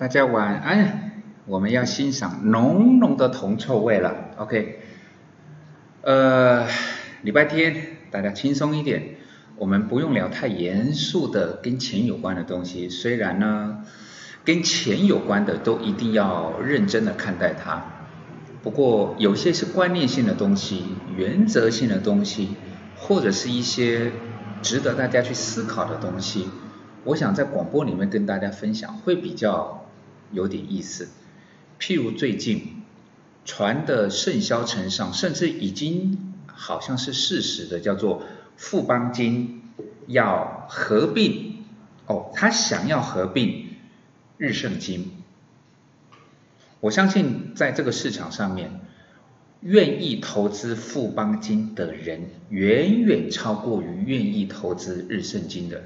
大家晚安，我们要欣赏浓浓的铜臭味了。OK，呃，礼拜天大家轻松一点，我们不用聊太严肃的跟钱有关的东西。虽然呢，跟钱有关的都一定要认真的看待它。不过有些是观念性的东西、原则性的东西，或者是一些值得大家去思考的东西，我想在广播里面跟大家分享会比较。有点意思，譬如最近传的甚嚣尘上，甚至已经好像是事实的，叫做富邦金要合并哦，他想要合并日盛金。我相信在这个市场上面，愿意投资富邦金的人远远超过于愿意投资日盛金的，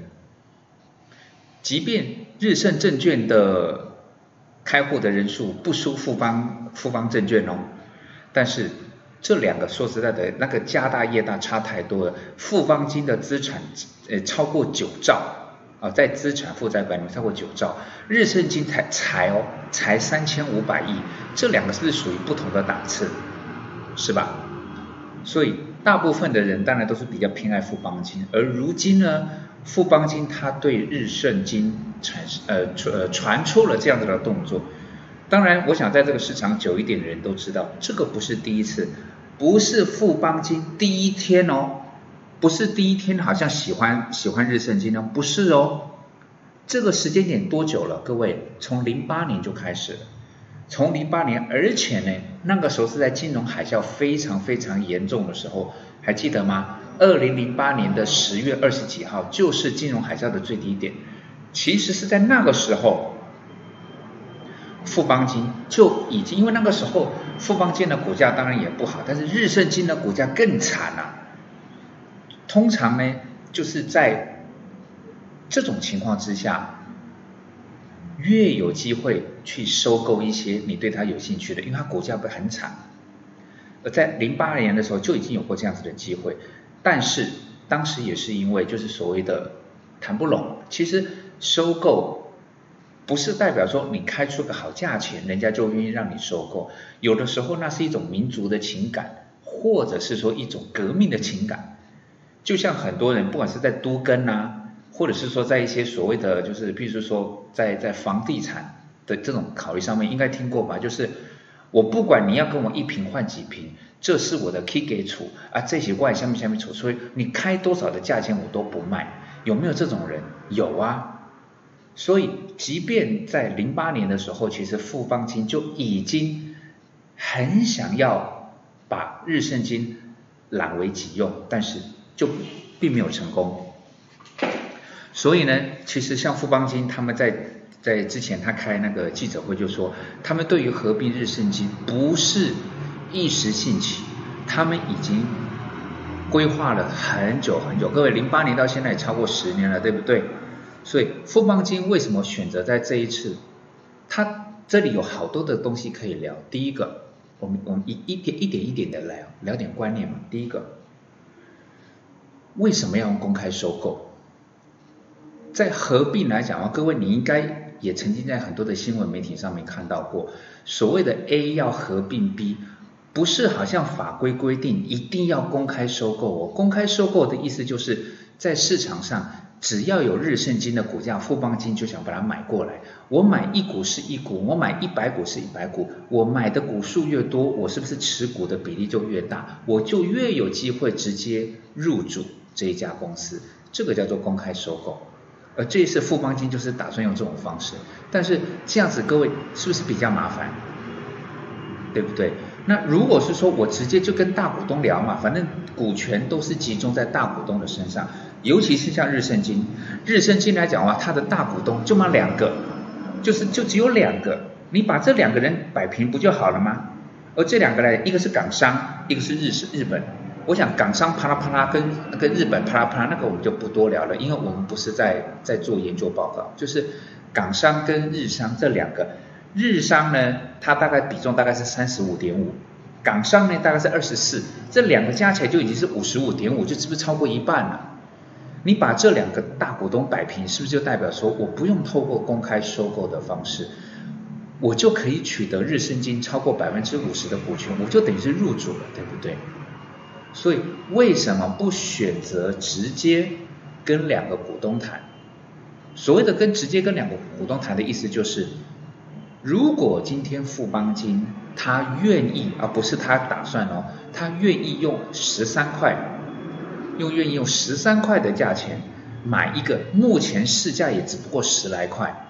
即便日盛证券的。开户的人数不输富邦富邦证券哦，但是这两个说实在的，那个家大业大差太多了。富邦金的资产呃超过九兆啊，在资产负债表里面超过九兆，日盛金才才哦才三千五百亿，这两个是属于不同的档次，是吧？所以大部分的人当然都是比较偏爱富邦金，而如今呢？富邦金它对日盛金产呃传呃传出了这样子的动作，当然我想在这个市场久一点的人都知道，这个不是第一次，不是富邦金第一天哦，不是第一天好像喜欢喜欢日盛金呢，不是哦，这个时间点多久了？各位，从零八年就开始了，从零八年，而且呢，那个时候是在金融海啸非常非常严重的时候，还记得吗？二零零八年的十月二十几号，就是金融海啸的最低点。其实是在那个时候，富邦金就已经，因为那个时候富邦金的股价当然也不好，但是日盛金的股价更惨了。通常呢，就是在这种情况之下，越有机会去收购一些你对它有兴趣的，因为它股价不很惨。而在零八年的时候就已经有过这样子的机会。但是当时也是因为就是所谓的谈不拢，其实收购不是代表说你开出个好价钱，人家就愿意让你收购。有的时候那是一种民族的情感，或者是说一种革命的情感。就像很多人不管是在都根啊，或者是说在一些所谓的就是，比如说在在房地产的这种考虑上面，应该听过吧？就是我不管你要跟我一平换几平。这是我的 key 给出啊，这些外下面下面处，所以你开多少的价钱我都不卖，有没有这种人？有啊，所以即便在零八年的时候，其实富邦金就已经很想要把日盛金揽为己用，但是就并没有成功。所以呢，其实像富邦金他们在在之前他开那个记者会就说，他们对于合并日盛金不是。一时兴起，他们已经规划了很久很久。各位，零八年到现在也超过十年了，对不对？所以富邦金为什么选择在这一次？它这里有好多的东西可以聊。第一个，我们我们一一点一点一点的来聊点观念嘛。第一个，为什么要公开收购？在合并来讲啊，各位你应该也曾经在很多的新闻媒体上面看到过，所谓的 A 要合并 B。不是好像法规规定一定要公开收购哦，公开收购的意思就是在市场上只要有日盛金的股价，富邦金就想把它买过来。我买一股是一股，我买一百股是一百股，我买的股数越多，我是不是持股的比例就越大？我就越有机会直接入主这一家公司，这个叫做公开收购。而这一次富邦金就是打算用这种方式，但是这样子各位是不是比较麻烦？对不对？那如果是说我直接就跟大股东聊嘛，反正股权都是集中在大股东的身上，尤其是像日盛金，日盛金来讲的话，它的大股东就嘛两个，就是就只有两个，你把这两个人摆平不就好了吗？而这两个呢，一个是港商，一个是日日本，我想港商啪啦啪啦跟跟日本啪啦啪啦那个我们就不多聊了，因为我们不是在在做研究报告，就是港商跟日商这两个。日商呢，它大概比重大概是三十五点五，港商呢大概是二十四，这两个加起来就已经是五十五点五，就是不是超过一半了？你把这两个大股东摆平，是不是就代表说我不用透过公开收购的方式，我就可以取得日升金超过百分之五十的股权，我就等于是入主了，对不对？所以为什么不选择直接跟两个股东谈？所谓的跟直接跟两个股东谈的意思就是，如果今天富邦金他愿意，而不是他打算哦，他愿意用十三块。又愿意用十三块的价钱买一个目前市价也只不过十来块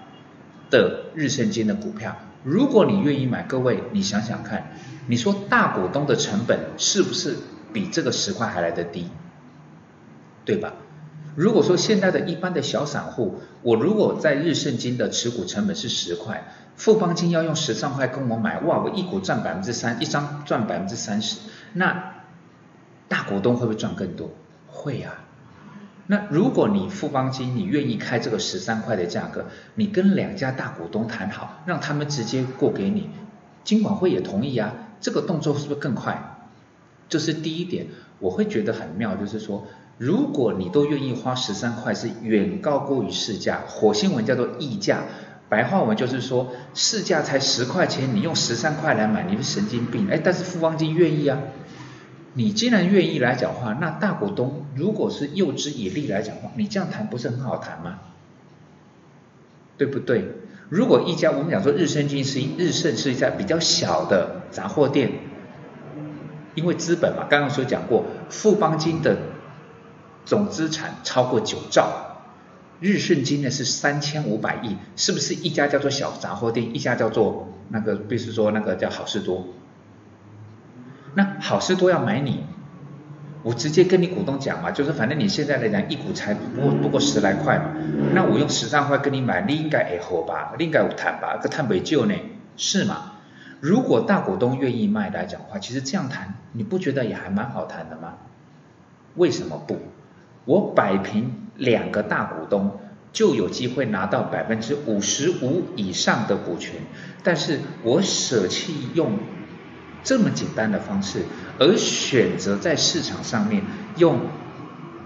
的日盛金的股票，如果你愿意买，各位你想想看，你说大股东的成本是不是比这个十块还来得低？对吧？如果说现在的一般的小散户，我如果在日盛金的持股成本是十块，富邦金要用十三块跟我买，哇，我一股赚百分之三，一张赚百分之三十，那大股东会不会赚更多？会呀，那如果你富邦金你愿意开这个十三块的价格，你跟两家大股东谈好，让他们直接过给你，金管会也同意啊，这个动作是不是更快？这是第一点，我会觉得很妙，就是说，如果你都愿意花十三块，是远高过于市价，火星文叫做溢价，白话文就是说市价才十块钱，你用十三块来买，你是神经病，哎，但是富邦金愿意啊。你既然愿意来讲话，那大股东如果是诱之以利来讲话，你这样谈不是很好谈吗？对不对？如果一家我们讲说日升金是日盛是一家比较小的杂货店，因为资本嘛，刚刚所讲过，富邦金的总资产超过九兆，日盛金呢是三千五百亿，是不是一家叫做小杂货店，一家叫做那个，比如说那个叫好事多？那好事多要买你，我直接跟你股东讲嘛，就是反正你现在来讲一股才不过不过十来块嘛，那我用十三块跟你买，你应该会好吧，你应该有谈吧，个谈不就呢？是吗？如果大股东愿意卖来讲的话，其实这样谈，你不觉得也还蛮好谈的吗？为什么不？我摆平两个大股东，就有机会拿到百分之五十五以上的股权，但是我舍弃用。这么简单的方式，而选择在市场上面用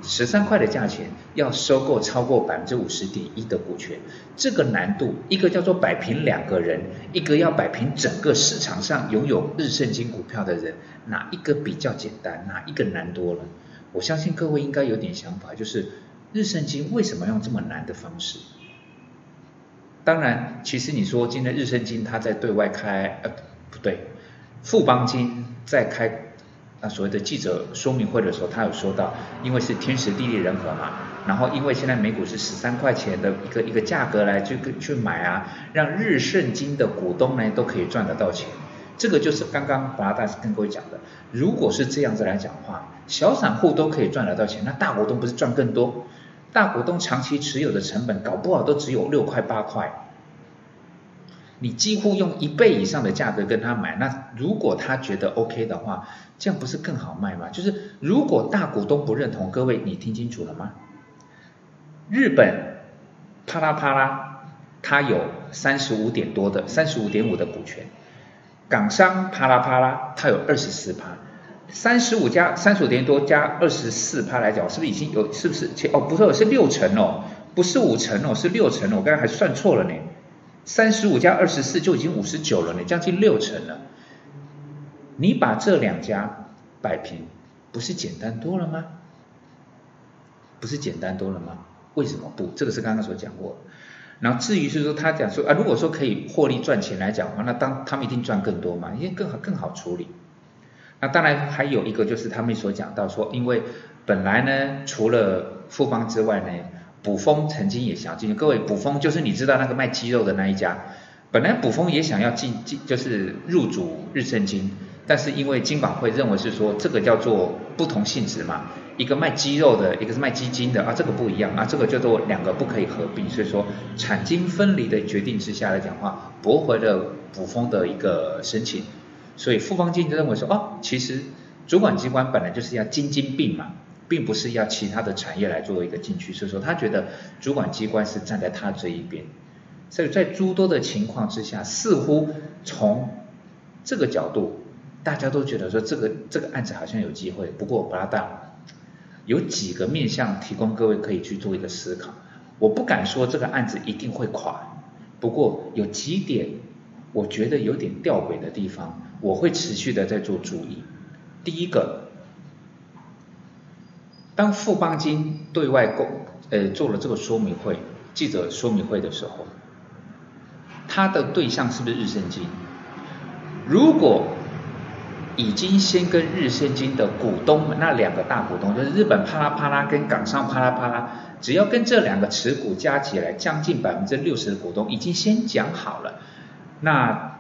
十三块的价钱要收购超过百分之五十点一的股权，这个难度，一个叫做摆平两个人，一个要摆平整个市场上拥有日盛金股票的人，哪一个比较简单？哪一个难多了？我相信各位应该有点想法，就是日盛金为什么用这么难的方式？当然，其实你说今天日盛金它在对外开，呃，不对。富邦金在开那所谓的记者说明会的时候，他有说到，因为是天时地利人和嘛，然后因为现在美股是十三块钱的一个一个价格来去去买啊，让日盛金的股东呢都可以赚得到钱。这个就是刚刚巴大师跟各位讲的，如果是这样子来讲话，小散户都可以赚得到钱，那大股东不是赚更多？大股东长期持有的成本搞不好都只有六块八块。你几乎用一倍以上的价格跟他买，那如果他觉得 OK 的话，这样不是更好卖吗？就是如果大股东不认同，各位你听清楚了吗？日本啪啦啪啦，它有三十五点多的三十五点五的股权，港商啪啦啪啦，它有二十四趴，三十五加三十五点多加二十四趴来讲，是不是已经有是不是？哦，不是，是六成哦，不是五成哦，是六成哦，我刚才还算错了呢。三十五加二十四就已经五十九了，呢将近六成了。你把这两家摆平，不是简单多了吗？不是简单多了吗？为什么不？这个是刚刚所讲过。然后至于是说他讲说啊，如果说可以获利赚钱来讲的话，那当他们一定赚更多嘛，因为更好更好处理。那当然还有一个就是他们所讲到说，因为本来呢，除了富邦之外呢。卜峰曾经也想进，各位，卜峰就是你知道那个卖鸡肉的那一家，本来卜峰也想要进进，就是入主日盛金，但是因为金管会认为是说这个叫做不同性质嘛，一个卖鸡肉的，一个是卖基金的啊，这个不一样啊，这个叫做两个不可以合并，所以说产金分离的决定之下来讲话，驳回了卜峰的一个申请，所以富邦金就认为说哦，其实主管机关本来就是要金金并嘛。并不是要其他的产业来做一个进去，所以说他觉得主管机关是站在他这一边，所以在诸多的情况之下，似乎从这个角度大家都觉得说这个这个案子好像有机会，不过不拉大，有几个面向提供各位可以去做一个思考。我不敢说这个案子一定会垮，不过有几点我觉得有点吊诡的地方，我会持续的在做注意。第一个，当富邦金对外公呃做了这个说明会，记者说明会的时候，他的对象是不是日升金？如果已经先跟日升金的股东那两个大股东，就是日本啪啦啪啦跟港商啪啦啪啦，只要跟这两个持股加起来将近百分之六十的股东已经先讲好了，那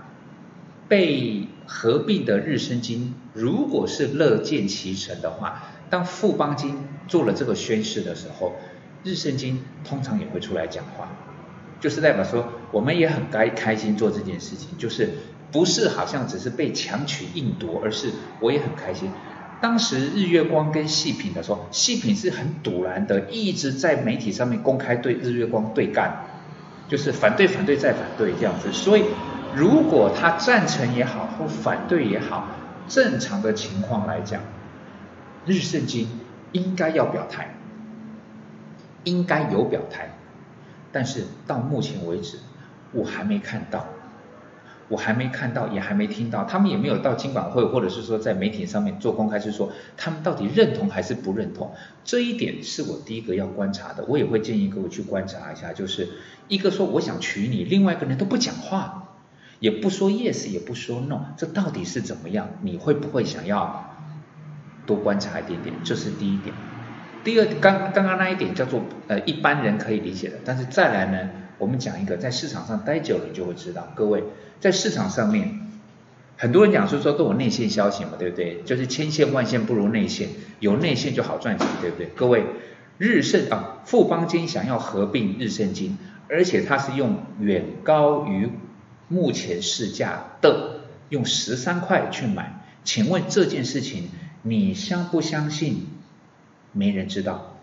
被合并的日升金如果是乐见其成的话，当富邦金做了这个宣誓的时候，日升金通常也会出来讲话，就是代表说我们也很该开心做这件事情，就是。不是好像只是被强取硬夺，而是我也很开心。当时日月光跟细品的时候，细品是很堵然的，一直在媒体上面公开对日月光对干，就是反对、反对再反对这样子。所以如果他赞成也好，或反对也好，正常的情况来讲，日圣经应该要表态，应该有表态。但是到目前为止，我还没看到。我还没看到，也还没听到，他们也没有到经管会，或者是说在媒体上面做公开，是说他们到底认同还是不认同？这一点是我第一个要观察的，我也会建议各位去观察一下，就是一个说我想娶你，另外一个人都不讲话，也不说 yes，也不说 no，这到底是怎么样？你会不会想要多观察一点点？这是第一点。第二，刚刚刚那一点叫做呃一般人可以理解的，但是再来呢？我们讲一个，在市场上待久了，你就会知道。各位，在市场上面，很多人讲说说都有内线消息嘛，对不对？就是千线万线不如内线，有内线就好赚钱，对不对？各位，日盛啊，富邦金想要合并日盛金，而且它是用远高于目前市价的，用十三块去买。请问这件事情，你相不相信？没人知道。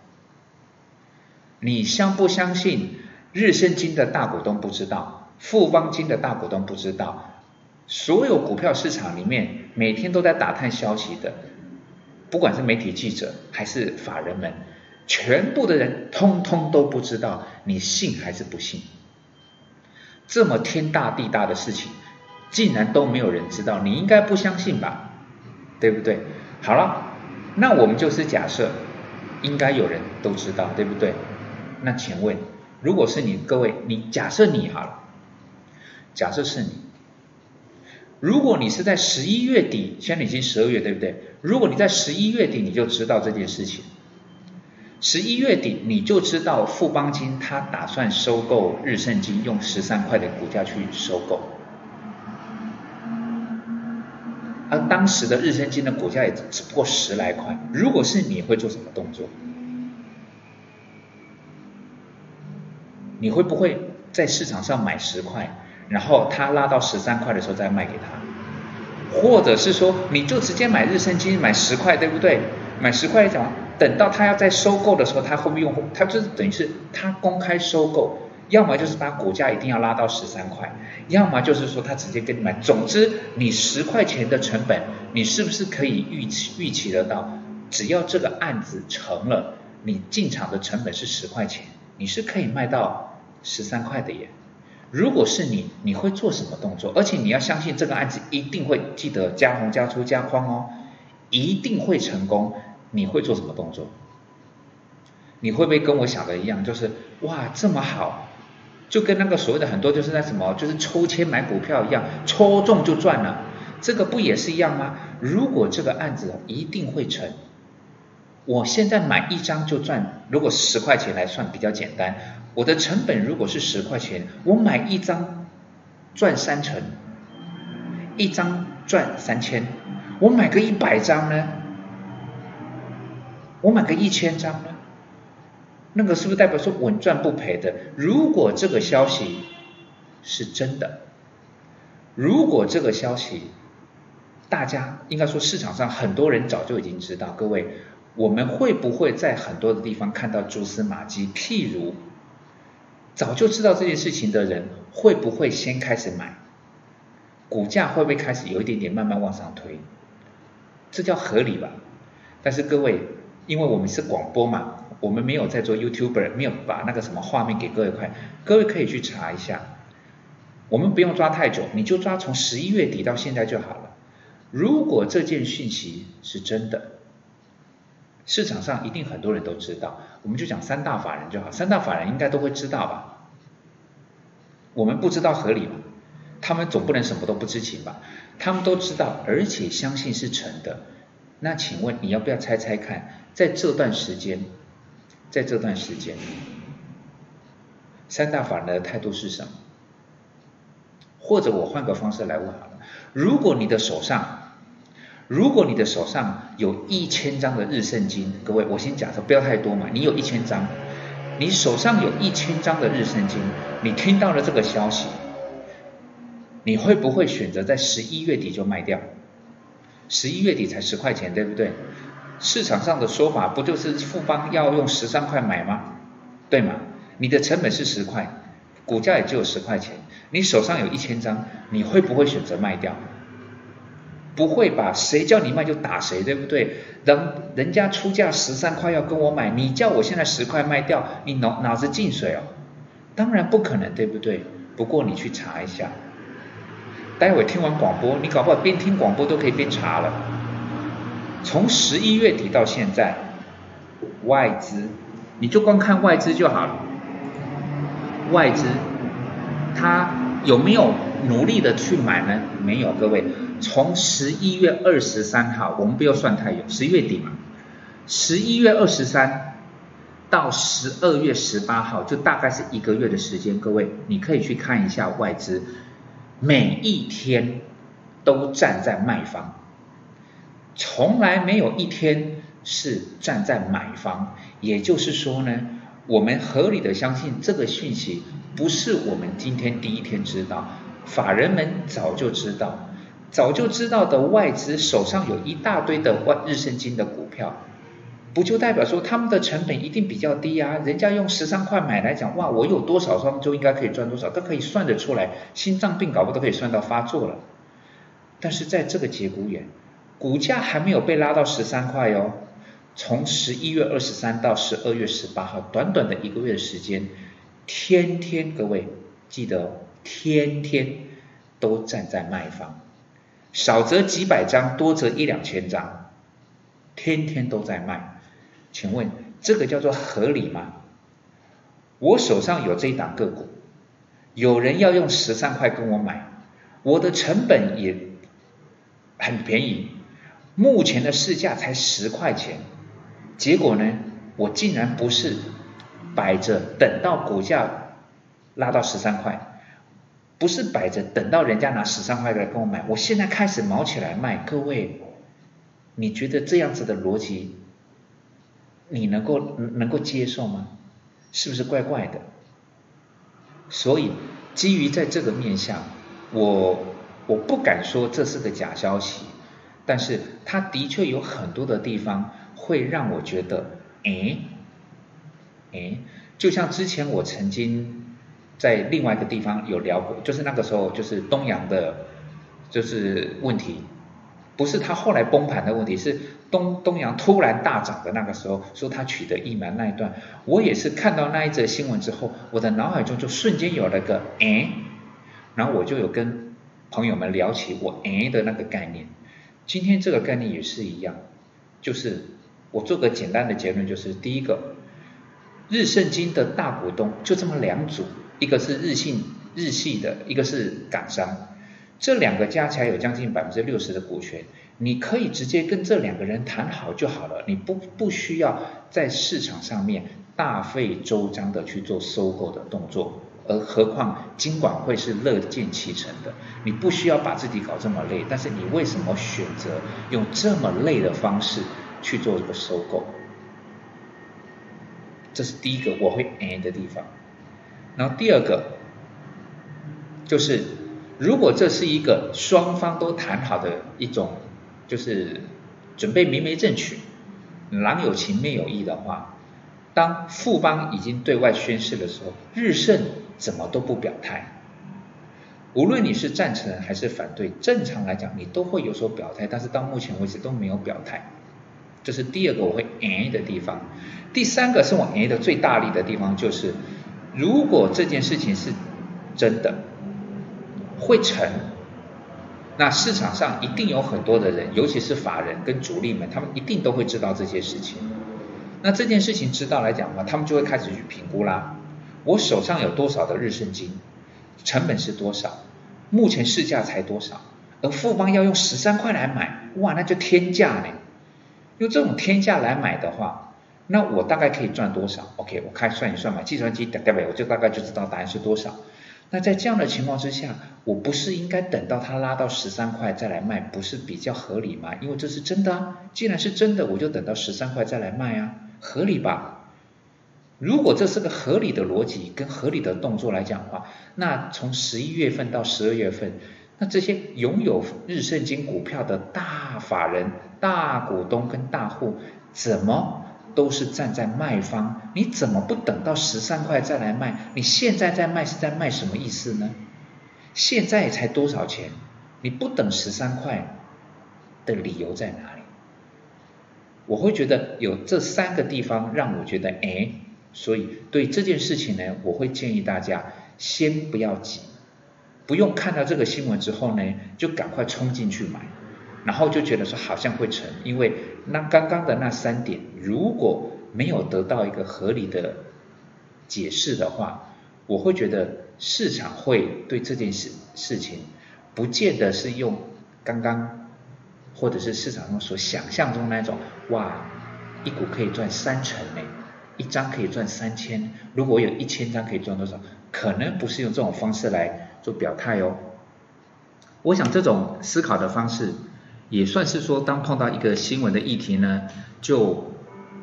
你相不相信？日升金的大股东不知道，富邦金的大股东不知道，所有股票市场里面每天都在打探消息的，不管是媒体记者还是法人们，全部的人通通都不知道，你信还是不信？这么天大地大的事情，竟然都没有人知道，你应该不相信吧？对不对？好了，那我们就是假设，应该有人都知道，对不对？那请问？如果是你，各位，你假设你好了，假设是你，如果你是在十一月底，现在已经十二月，对不对？如果你在十一月底你就知道这件事情，十一月底你就知道富邦金他打算收购日盛金，用十三块的股价去收购，而当时的日盛金的股价也只不过十来块，如果是你会做什么动作？你会不会在市场上买十块，然后它拉到十三块的时候再卖给他，或者是说你就直接买日盛金买十块，对不对？买十块讲，等到他要在收购的时候，他会不会用？他就是等于是他公开收购，要么就是把股价一定要拉到十三块，要么就是说他直接跟你买。总之，你十块钱的成本，你是不是可以预期预期得到？只要这个案子成了，你进场的成本是十块钱。你是可以卖到十三块的耶，如果是你，你会做什么动作？而且你要相信这个案子一定会记得加红加粗加框哦，一定会成功。你会做什么动作？你会不会跟我想的一样，就是哇这么好，就跟那个所谓的很多就是那什么，就是抽签买股票一样，抽中就赚了，这个不也是一样吗？如果这个案子一定会成。我现在买一张就赚，如果十块钱来算比较简单，我的成本如果是十块钱，我买一张赚三成，一张赚三千，我买个一百张呢？我买个一千张呢？那个是不是代表说稳赚不赔的？如果这个消息是真的，如果这个消息大家应该说市场上很多人早就已经知道，各位。我们会不会在很多的地方看到蛛丝马迹？譬如早就知道这件事情的人，会不会先开始买？股价会不会开始有一点点慢慢往上推？这叫合理吧？但是各位，因为我们是广播嘛，我们没有在做 YouTuber，没有把那个什么画面给各位看，各位可以去查一下。我们不用抓太久，你就抓从十一月底到现在就好了。如果这件讯息是真的，市场上一定很多人都知道，我们就讲三大法人就好，三大法人应该都会知道吧？我们不知道合理吗？他们总不能什么都不知情吧？他们都知道，而且相信是成的。那请问你要不要猜猜看，在这段时间，在这段时间，三大法人的态度是什么？或者我换个方式来问好了，如果你的手上，如果你的手上有一千张的日圣经，各位，我先假设不要太多嘛，你有一千张，你手上有一千张的日圣经，你听到了这个消息。你会不会选择在十一月底就卖掉？十一月底才十块钱，对不对？市场上的说法不就是富邦要用十三块买吗？对吗？你的成本是十块，股价也只有十块钱，你手上有一千张，你会不会选择卖掉？不会吧？谁叫你卖就打谁，对不对？人人家出价十三块要跟我买，你叫我现在十块卖掉，你脑脑子进水哦？当然不可能，对不对？不过你去查一下。待会听完广播，你搞不好边听广播都可以边查了。从十一月底到现在，外资，你就光看外资就好了。外资，它有没有努力的去买呢？没有，各位，从十一月二十三号，我们不要算太远，十一月底嘛，十一月二十三到十二月十八号，就大概是一个月的时间。各位，你可以去看一下外资。每一天都站在卖方，从来没有一天是站在买方。也就是说呢，我们合理的相信这个讯息不是我们今天第一天知道，法人们早就知道，早就知道的外资手上有一大堆的万日升金的股票。不就代表说他们的成本一定比较低啊？人家用十三块买来讲，哇，我有多少双就应该可以赚多少，都可以算得出来，心脏病搞不都可以算到发作了。但是在这个节骨眼，股价还没有被拉到十三块哦。从十一月二十三到十二月十八号，短短的一个月的时间，天天各位记得，天天都站在卖方，少则几百张，多则一两千张，天天都在卖。请问这个叫做合理吗？我手上有这一档个股，有人要用十三块跟我买，我的成本也很便宜，目前的市价才十块钱，结果呢，我竟然不是摆着等到股价拉到十三块，不是摆着等到人家拿十三块来跟我买，我现在开始毛起来卖，各位，你觉得这样子的逻辑？你能够能够接受吗？是不是怪怪的？所以基于在这个面相，我我不敢说这是个假消息，但是它的确有很多的地方会让我觉得，哎，哎，就像之前我曾经在另外一个地方有聊过，就是那个时候就是东阳的，就是问题。不是他后来崩盘的问题，是东东阳突然大涨的那个时候，说他取得疫苗那一段，我也是看到那一则新闻之后，我的脑海中就瞬间有了个哎，然后我就有跟朋友们聊起我哎的那个概念。今天这个概念也是一样，就是我做个简单的结论，就是第一个，日盛金的大股东就这么两组，一个是日信日系的，一个是港商。这两个加起来有将近百分之六十的股权，你可以直接跟这两个人谈好就好了，你不不需要在市场上面大费周章的去做收购的动作，而何况金管会是乐见其成的，你不需要把自己搞这么累，但是你为什么选择用这么累的方式去做这个收购？这是第一个我会 a 的地方，然后第二个就是。如果这是一个双方都谈好的一种，就是准备明媒正娶，郎有情妹有意的话，当富邦已经对外宣誓的时候，日盛怎么都不表态？无论你是赞成还是反对，正常来讲你都会有所表态，但是到目前为止都没有表态。这是第二个我会诶的地方。第三个是我诶的最大力的地方，就是如果这件事情是真的会成，那市场上一定有很多的人，尤其是法人跟主力们，他们一定都会知道这些事情。那这件事情知道来讲的话，他们就会开始去评估啦。我手上有多少的日盛金，成本是多少，目前市价才多少，而富邦要用十三块来买，哇，那就天价呢。用这种天价来买的话，那我大概可以赚多少？OK，我开算一算嘛，计算机代表我就大概就知道答案是多少。那在这样的情况之下，我不是应该等到它拉到十三块再来卖，不是比较合理吗？因为这是真的啊，既然是真的，我就等到十三块再来卖啊，合理吧？如果这是个合理的逻辑跟合理的动作来讲的话，那从十一月份到十二月份。那这些拥有日盛金股票的大法人、大股东跟大户，怎么都是站在卖方？你怎么不等到十三块再来卖？你现在在卖是在卖什么意思呢？现在才多少钱？你不等十三块的理由在哪里？我会觉得有这三个地方让我觉得，哎，所以对这件事情呢，我会建议大家先不要急。不用看到这个新闻之后呢，就赶快冲进去买，然后就觉得说好像会成，因为那刚刚的那三点如果没有得到一个合理的解释的话，我会觉得市场会对这件事事情不见得是用刚刚或者是市场中所想象中那种哇一股可以赚三成呢，一张可以赚三千，如果有一千张可以赚多少，可能不是用这种方式来。做表态哦，我想这种思考的方式也算是说，当碰到一个新闻的议题呢，就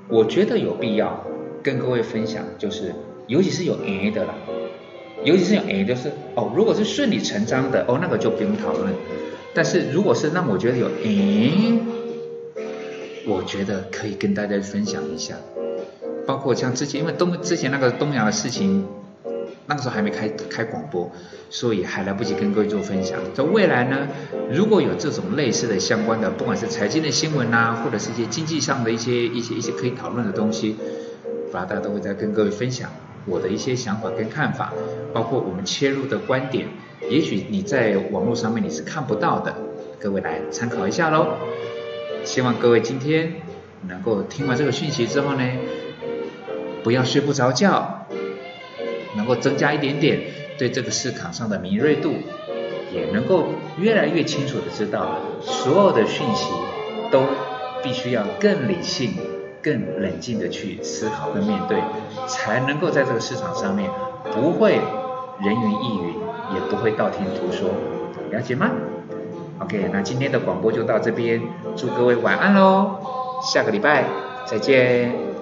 我觉得有必要跟各位分享，就是尤其是有 A 的啦，尤其是有 A 就是哦，如果是顺理成章的哦，那个就不用讨论。但是如果是让我觉得有 A，我觉得可以跟大家分享一下，包括像之前因为东之前那个东亚的事情。那个时候还没开开广播，所以还来不及跟各位做分享。在未来呢，如果有这种类似的相关的，不管是财经的新闻呐，或者是一些经济上的一些一些一些可以讨论的东西，大家都会再跟各位分享我的一些想法跟看法，包括我们切入的观点，也许你在网络上面你是看不到的，各位来参考一下喽。希望各位今天能够听完这个讯息之后呢，不要睡不着觉。能够增加一点点对这个市场上的敏锐度，也能够越来越清楚的知道，所有的讯息都必须要更理性、更冷静的去思考跟面对，才能够在这个市场上面不会人云亦云，也不会道听途说，了解吗？OK，那今天的广播就到这边，祝各位晚安喽，下个礼拜再见。